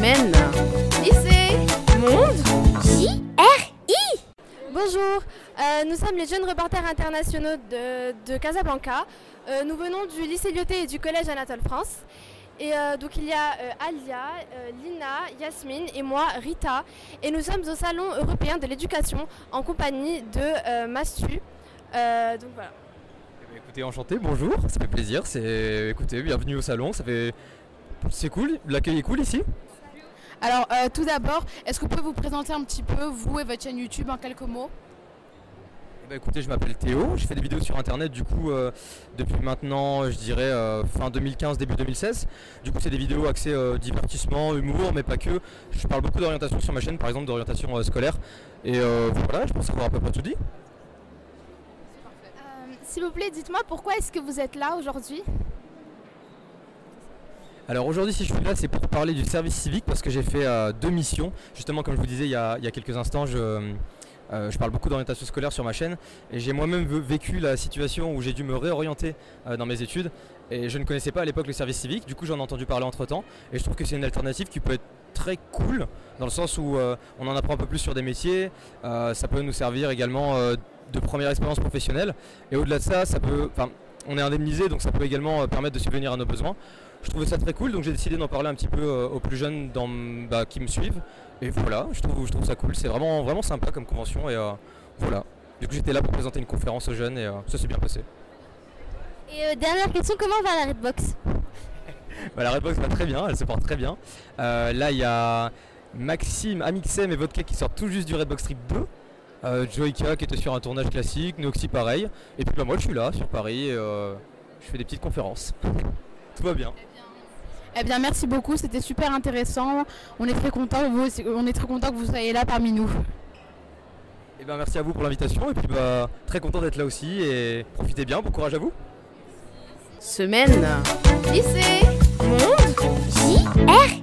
Semaine. Lycée. Monde. J-R-I Bonjour, euh, nous sommes les jeunes reporters internationaux de, de Casablanca. Euh, nous venons du lycée Lyoté et du collège Anatole France. Et euh, donc il y a euh, Alia, euh, Lina, Yasmine et moi, Rita. Et nous sommes au Salon européen de l'éducation en compagnie de euh, Mastu. Euh, donc voilà. Eh ben, écoutez, enchanté, bonjour, ça fait plaisir. C'est écoutez, bienvenue au salon, ça fait c'est cool, l'accueil est cool ici. Alors, euh, tout d'abord, est-ce que vous pouvez vous présenter un petit peu, vous et votre chaîne YouTube, en quelques mots? Eh ben, écoutez, je m'appelle Théo, je fais des vidéos sur internet du coup euh, depuis maintenant, je dirais euh, fin 2015 début 2016. Du coup, c'est des vidéos axées euh, divertissement, humour, mais pas que. Je parle beaucoup d'orientation sur ma chaîne, par exemple d'orientation euh, scolaire. Et euh, voilà, je pense avoir à peu près tout dit. Euh, S'il vous plaît, dites-moi pourquoi est-ce que vous êtes là aujourd'hui? Alors aujourd'hui, si je suis là, c'est pour parler du service civique parce que j'ai fait euh, deux missions. Justement, comme je vous disais il y a, quelques instants, je, euh, je parle beaucoup d'orientation scolaire sur ma chaîne et j'ai moi-même vécu la situation où j'ai dû me réorienter euh, dans mes études et je ne connaissais pas à l'époque le service civique. Du coup, j'en ai entendu parler entre temps et je trouve que c'est une alternative qui peut être très cool dans le sens où euh, on en apprend un peu plus sur des métiers. Euh, ça peut nous servir également euh, de première expérience professionnelle et au-delà de ça, ça peut, on est indemnisé donc ça peut également euh, permettre de subvenir à nos besoins. Je trouvais ça très cool, donc j'ai décidé d'en parler un petit peu euh, aux plus jeunes dans, bah, qui me suivent. Et voilà, je trouve, je trouve ça cool. C'est vraiment, vraiment sympa comme convention. Et euh, voilà. Du coup, j'étais là pour présenter une conférence aux jeunes et euh, ça s'est bien passé. Et euh, dernière question, comment va la Redbox? Bah, la Redbox va très bien, elle se porte très bien. Là, il y a Maxime, Amixem et Vodka qui sortent tout juste du Redbox Trip 2. Euh, Joyka qui était sur un tournage classique, Noxy pareil. Et puis bah, moi, je suis là sur Paris et euh, je fais des petites conférences. tout va bien. Eh bien, merci beaucoup, c'était super intéressant. On est très content, on est très content que vous soyez là parmi nous. Et ben merci à vous pour l'invitation et puis bah très content d'être là aussi et profitez bien, bon courage à vous. Semaine. Lycée. Monde.